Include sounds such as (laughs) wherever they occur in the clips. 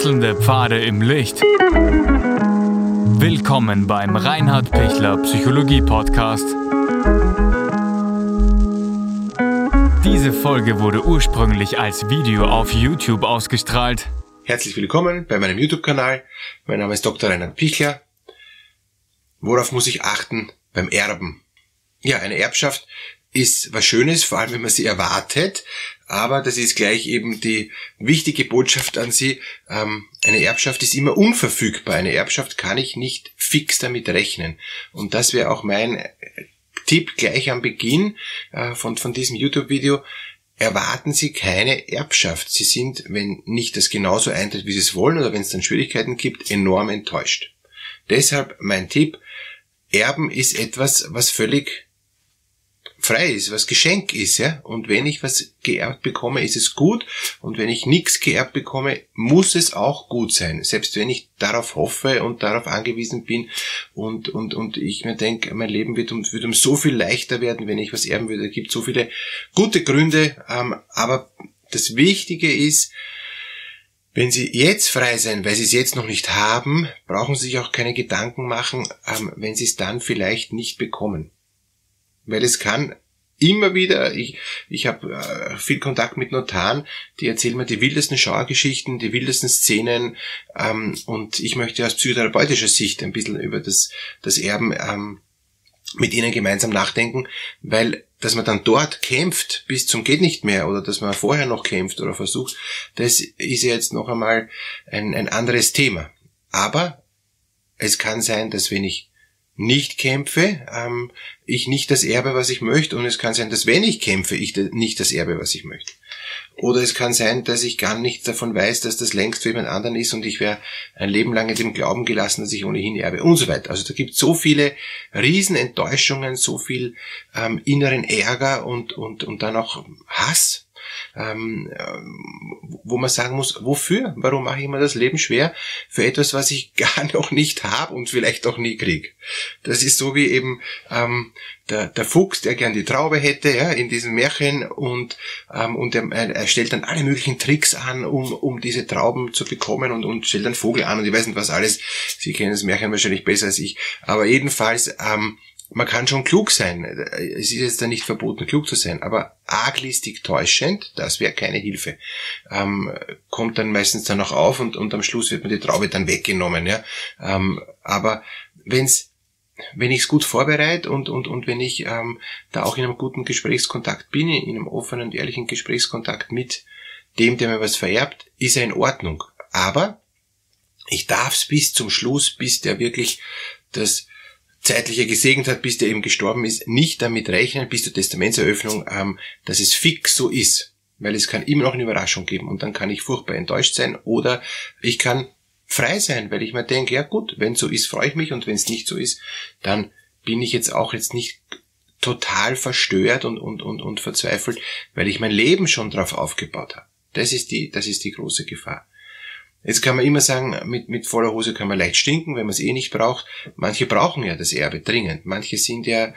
Wechselnde Pfade im Licht. Willkommen beim Reinhard Pichler Psychologie Podcast. Diese Folge wurde ursprünglich als Video auf YouTube ausgestrahlt. Herzlich willkommen bei meinem YouTube-Kanal. Mein Name ist Dr. Reinhard Pichler. Worauf muss ich achten beim Erben? Ja, eine Erbschaft ist was Schönes, vor allem wenn man sie erwartet. Aber das ist gleich eben die wichtige Botschaft an Sie. Ähm, eine Erbschaft ist immer unverfügbar. Eine Erbschaft kann ich nicht fix damit rechnen. Und das wäre auch mein äh, Tipp gleich am Beginn äh, von, von diesem YouTube-Video. Erwarten Sie keine Erbschaft. Sie sind, wenn nicht das genauso eintritt, wie Sie es wollen, oder wenn es dann Schwierigkeiten gibt, enorm enttäuscht. Deshalb mein Tipp, Erben ist etwas, was völlig frei ist, was Geschenk ist, ja. Und wenn ich was geerbt bekomme, ist es gut. Und wenn ich nichts geerbt bekomme, muss es auch gut sein. Selbst wenn ich darauf hoffe und darauf angewiesen bin und, und, und ich mir denke, mein Leben wird um, wird um so viel leichter werden, wenn ich was erben würde. Es gibt so viele gute Gründe. Ähm, aber das Wichtige ist, wenn Sie jetzt frei sein, weil Sie es jetzt noch nicht haben, brauchen Sie sich auch keine Gedanken machen, ähm, wenn Sie es dann vielleicht nicht bekommen. Weil es kann immer wieder, ich, ich habe äh, viel Kontakt mit Notaren, die erzählen mir die wildesten Schauergeschichten, die wildesten Szenen ähm, und ich möchte aus psychotherapeutischer Sicht ein bisschen über das, das Erben ähm, mit ihnen gemeinsam nachdenken, weil dass man dann dort kämpft bis zum geht nicht mehr oder dass man vorher noch kämpft oder versucht, das ist jetzt noch einmal ein, ein anderes Thema. Aber es kann sein, dass wenn ich nicht kämpfe, ähm, ich nicht das Erbe, was ich möchte. Und es kann sein, dass wenn ich kämpfe, ich nicht das Erbe, was ich möchte. Oder es kann sein, dass ich gar nichts davon weiß, dass das längst für jemand anderen ist und ich wäre ein Leben lang in dem Glauben gelassen, dass ich ohnehin erbe und so weiter. Also da gibt es so viele Riesenenttäuschungen, so viel ähm, inneren Ärger und, und, und dann auch Hass ähm, wo man sagen muss, wofür? Warum mache ich mir das Leben schwer für etwas, was ich (laughs) gar noch nicht habe und vielleicht auch nie krieg? Das ist so wie eben ähm, der, der Fuchs, der gern die Traube hätte, ja, in diesem Märchen und, ähm, und er, er stellt dann alle möglichen Tricks an, um, um diese Trauben zu bekommen und, und stellt dann Vogel an und ich weiß nicht was alles. Sie kennen das Märchen wahrscheinlich besser als ich. Aber jedenfalls, ähm, man kann schon klug sein. Es ist jetzt da nicht verboten, klug zu sein, aber arglistig täuschend, das wäre keine Hilfe. Ähm, kommt dann meistens dann noch auf und, und am Schluss wird mir die Traube dann weggenommen. Ja? Ähm, aber wenn's, wenn ich es gut vorbereite und, und, und wenn ich ähm, da auch in einem guten Gesprächskontakt bin, in einem offenen und ehrlichen Gesprächskontakt mit dem, der mir was vererbt, ist er in Ordnung. Aber ich darf es bis zum Schluss, bis der wirklich das zeitlicher gesegnet hat, bis der eben gestorben ist, nicht damit rechnen, bis zur Testamentseröffnung, ähm, dass es fix so ist. Weil es kann immer noch eine Überraschung geben und dann kann ich furchtbar enttäuscht sein oder ich kann frei sein, weil ich mir denke, ja gut, wenn so ist, freue ich mich und wenn es nicht so ist, dann bin ich jetzt auch jetzt nicht total verstört und, und, und, und verzweifelt, weil ich mein Leben schon drauf aufgebaut habe. Das ist die, das ist die große Gefahr. Jetzt kann man immer sagen, mit, mit voller Hose kann man leicht stinken, wenn man es eh nicht braucht. Manche brauchen ja das Erbe dringend. Manche sind ja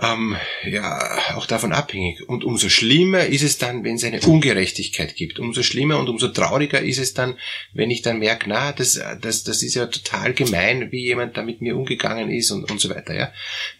ähm, ja auch davon abhängig. Und umso schlimmer ist es dann, wenn es eine Ungerechtigkeit gibt. Umso schlimmer und umso trauriger ist es dann, wenn ich dann merke, na, das, das, das ist ja total gemein, wie jemand da mit mir umgegangen ist und, und so weiter. Ja?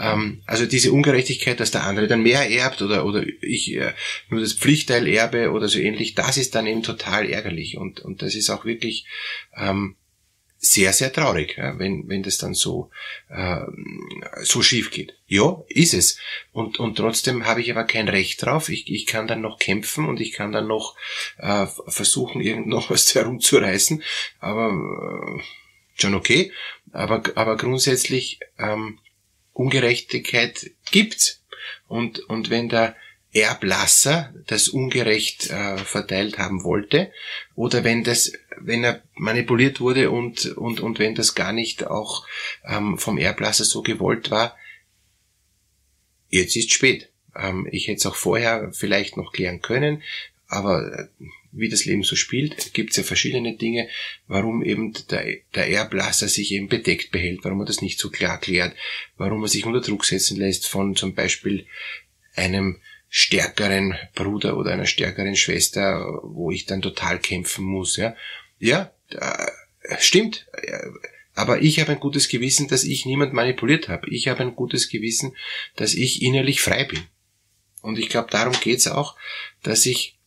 Ähm, also diese Ungerechtigkeit, dass der andere dann mehr erbt oder, oder ich äh, nur das Pflichtteil erbe oder so ähnlich, das ist dann eben total ärgerlich. Und, und das ist auch wirklich ähm, sehr, sehr traurig, wenn, wenn das dann so, äh, so schief geht. Ja, ist es. Und, und trotzdem habe ich aber kein Recht drauf. Ich, ich kann dann noch kämpfen und ich kann dann noch äh, versuchen, irgend noch was herumzureißen. Aber äh, schon okay. Aber, aber grundsätzlich ähm, Ungerechtigkeit gibt's. Und, und wenn da Erblasser das ungerecht äh, verteilt haben wollte oder wenn das, wenn er manipuliert wurde und, und, und wenn das gar nicht auch ähm, vom Erblasser so gewollt war, jetzt ist spät. Ähm, ich hätte es auch vorher vielleicht noch klären können, aber äh, wie das Leben so spielt, gibt es ja verschiedene Dinge, warum eben der, der Erblasser sich eben bedeckt behält, warum er das nicht so klar klärt, warum er sich unter Druck setzen lässt von zum Beispiel einem stärkeren Bruder oder einer stärkeren Schwester, wo ich dann total kämpfen muss, ja. Ja, stimmt. Aber ich habe ein gutes Gewissen, dass ich niemand manipuliert habe. Ich habe ein gutes Gewissen, dass ich innerlich frei bin. Und ich glaube, darum geht's auch, dass ich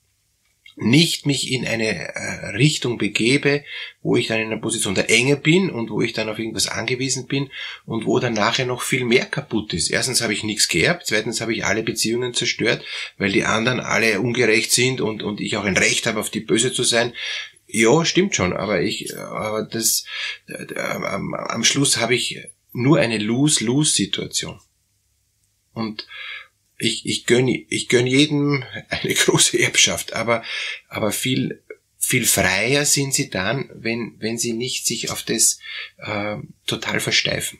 nicht mich in eine äh, Richtung begebe, wo ich dann in einer Position der Enge bin und wo ich dann auf irgendwas angewiesen bin und wo dann nachher noch viel mehr kaputt ist. Erstens habe ich nichts geerbt, zweitens habe ich alle Beziehungen zerstört, weil die anderen alle ungerecht sind und, und ich auch ein Recht habe, auf die böse zu sein. Ja, stimmt schon, aber ich, aber das, äh, am, Schluss habe ich nur eine Lose-Lose-Situation. Und ich, ich gönne ich gönn jedem (laughs) eine große Erbschaft, aber, aber viel, viel freier sind sie dann, wenn, wenn sie nicht sich auf das äh, total versteifen.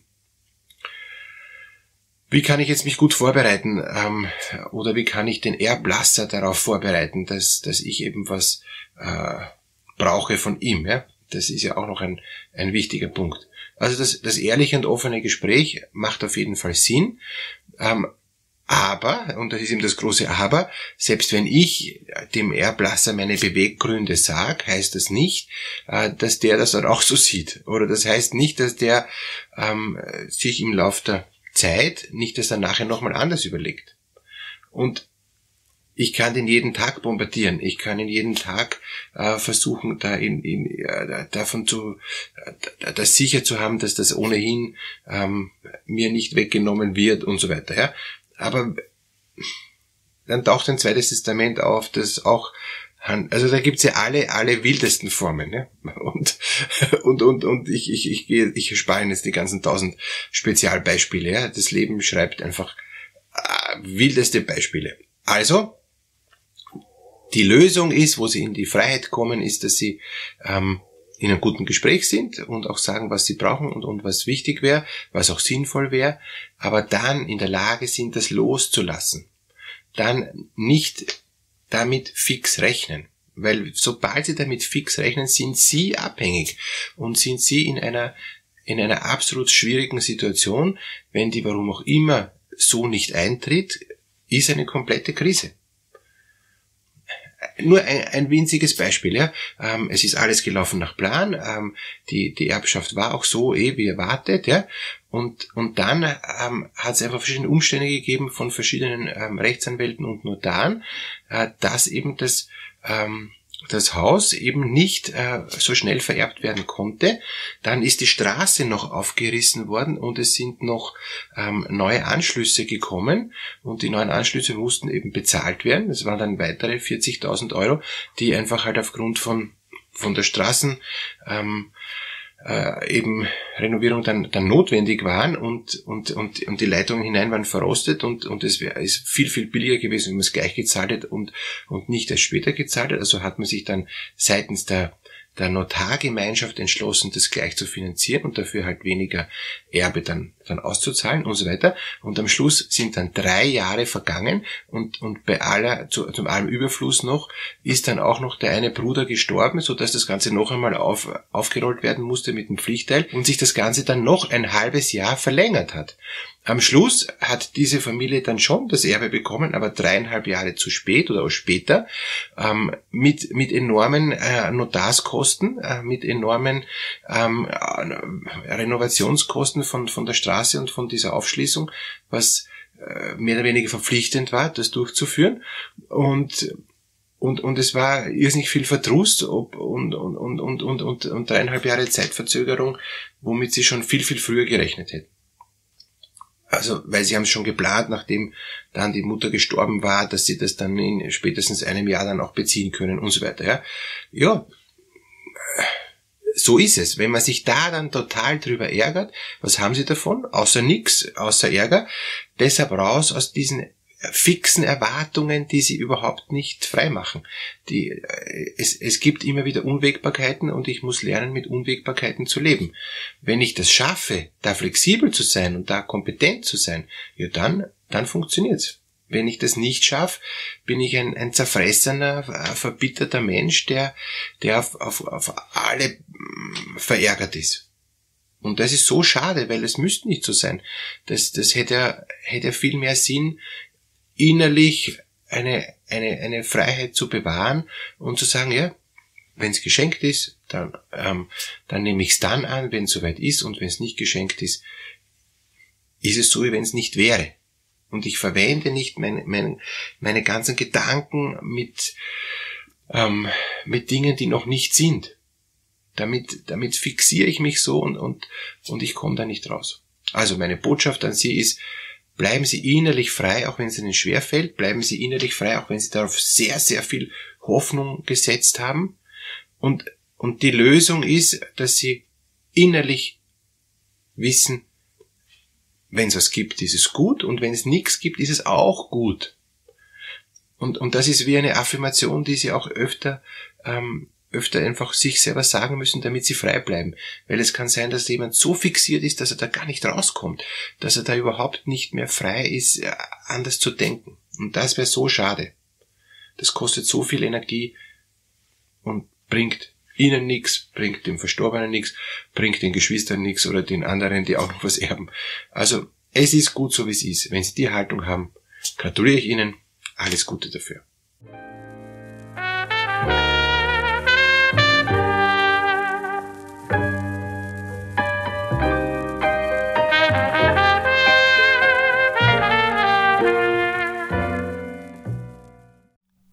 Wie kann ich jetzt mich gut vorbereiten ähm, oder wie kann ich den Erblasser darauf vorbereiten, dass, dass ich eben was äh, brauche von ihm? Ja? Das ist ja auch noch ein, ein wichtiger Punkt. Also das, das ehrliche und offene Gespräch macht auf jeden Fall Sinn. Ähm, aber, und das ist eben das große Aber, selbst wenn ich dem Erblasser meine Beweggründe sage, heißt das nicht, äh, dass der das dann auch so sieht. Oder das heißt nicht, dass der ähm, sich im Laufe der Zeit nicht das dann nachher nochmal anders überlegt. Und ich kann den jeden Tag bombardieren. Ich kann ihn jeden Tag äh, versuchen, da in, in, äh, davon zu, äh, das sicher zu haben, dass das ohnehin ähm, mir nicht weggenommen wird und so weiter. Ja? Aber dann taucht ein zweites Testament auf, das auch also da gibt's ja alle, alle wildesten Formen, ne? (laughs) Und, und, und, und ich, ich, ich gehe, ich spare jetzt die ganzen tausend Spezialbeispiele, ja? Das Leben schreibt einfach äh, wildeste Beispiele. Also, die Lösung ist, wo sie in die Freiheit kommen, ist, dass sie ähm, in einem guten Gespräch sind und auch sagen, was sie brauchen und, und was wichtig wäre, was auch sinnvoll wäre, aber dann in der Lage sind, das loszulassen. Dann nicht damit fix rechnen. Weil sobald sie damit fix rechnen, sind sie abhängig und sind sie in einer, in einer absolut schwierigen Situation, wenn die warum auch immer so nicht eintritt, ist eine komplette Krise nur ein, ein winziges Beispiel. Ja. Ähm, es ist alles gelaufen nach Plan. Ähm, die, die Erbschaft war auch so eh wie erwartet. Ja. Und, und dann ähm, hat es einfach verschiedene Umstände gegeben von verschiedenen ähm, Rechtsanwälten und Notaren, äh, dass eben das ähm, das Haus eben nicht äh, so schnell vererbt werden konnte. Dann ist die Straße noch aufgerissen worden und es sind noch ähm, neue Anschlüsse gekommen und die neuen Anschlüsse mussten eben bezahlt werden. Das waren dann weitere 40.000 Euro, die einfach halt aufgrund von von der Straßen ähm, äh, eben Renovierung dann, dann notwendig waren und, und, und, und die Leitungen hinein waren verrostet und, und es wäre ist viel, viel billiger gewesen, wenn man es gleich gezahlt hat und, und nicht erst später gezahlt hat. Also hat man sich dann seitens der der Notargemeinschaft entschlossen, das gleich zu finanzieren und dafür halt weniger Erbe dann, dann auszuzahlen und so weiter. Und am Schluss sind dann drei Jahre vergangen und, und bei aller, zu, zum allem Überfluss noch, ist dann auch noch der eine Bruder gestorben, so dass das Ganze noch einmal auf, aufgerollt werden musste mit dem Pflichtteil und sich das Ganze dann noch ein halbes Jahr verlängert hat. Am Schluss hat diese Familie dann schon das Erbe bekommen, aber dreieinhalb Jahre zu spät oder auch später, ähm, mit, mit enormen äh, Notarskosten, äh, mit enormen ähm, äh, Renovationskosten von, von der Straße und von dieser Aufschließung, was äh, mehr oder weniger verpflichtend war, das durchzuführen. Und und, und es war irrsinnig viel Verdruss ob, und, und, und, und, und, und, und dreieinhalb Jahre Zeitverzögerung, womit sie schon viel, viel früher gerechnet hätten. Also, weil sie haben es schon geplant, nachdem dann die Mutter gestorben war, dass sie das dann in spätestens einem Jahr dann auch beziehen können und so weiter. Ja, ja so ist es. Wenn man sich da dann total drüber ärgert, was haben sie davon? Außer nix, außer Ärger. Deshalb raus aus diesen fixen Erwartungen, die sie überhaupt nicht freimachen. Die, äh, es, es gibt immer wieder Unwägbarkeiten und ich muss lernen, mit Unwägbarkeiten zu leben. Wenn ich das schaffe, da flexibel zu sein und da kompetent zu sein, ja dann, dann funktioniert's. Wenn ich das nicht schaffe, bin ich ein, ein zerfressener, äh, verbitterter Mensch, der, der auf, auf, auf alle mm, verärgert ist. Und das ist so schade, weil es müsste nicht so sein. Das, das hätte, hätte viel mehr Sinn, innerlich eine, eine, eine Freiheit zu bewahren und zu sagen, ja, wenn es geschenkt ist, dann, ähm, dann nehme ich es dann an, wenn es soweit ist und wenn es nicht geschenkt ist, ist es so, wie wenn es nicht wäre. Und ich verwende nicht meine, meine, meine ganzen Gedanken mit, ähm, mit Dingen, die noch nicht sind. Damit, damit fixiere ich mich so und, und, und ich komme da nicht raus. Also meine Botschaft an Sie ist, bleiben Sie innerlich frei, auch wenn es Ihnen schwer fällt, bleiben Sie innerlich frei, auch wenn Sie darauf sehr, sehr viel Hoffnung gesetzt haben. Und, und die Lösung ist, dass Sie innerlich wissen, wenn es was gibt, ist es gut und wenn es nichts gibt, ist es auch gut. Und, und das ist wie eine Affirmation, die sie auch öfter, ähm, öfter einfach sich selber sagen müssen, damit sie frei bleiben. Weil es kann sein, dass jemand so fixiert ist, dass er da gar nicht rauskommt, dass er da überhaupt nicht mehr frei ist, äh, anders zu denken. Und das wäre so schade. Das kostet so viel Energie und bringt ihnen nichts, bringt dem Verstorbenen nichts, bringt den Geschwistern nichts oder den anderen, die auch noch was erben. Also es ist gut so, wie es ist. Wenn Sie die Haltung haben, gratuliere ich Ihnen. Alles Gute dafür.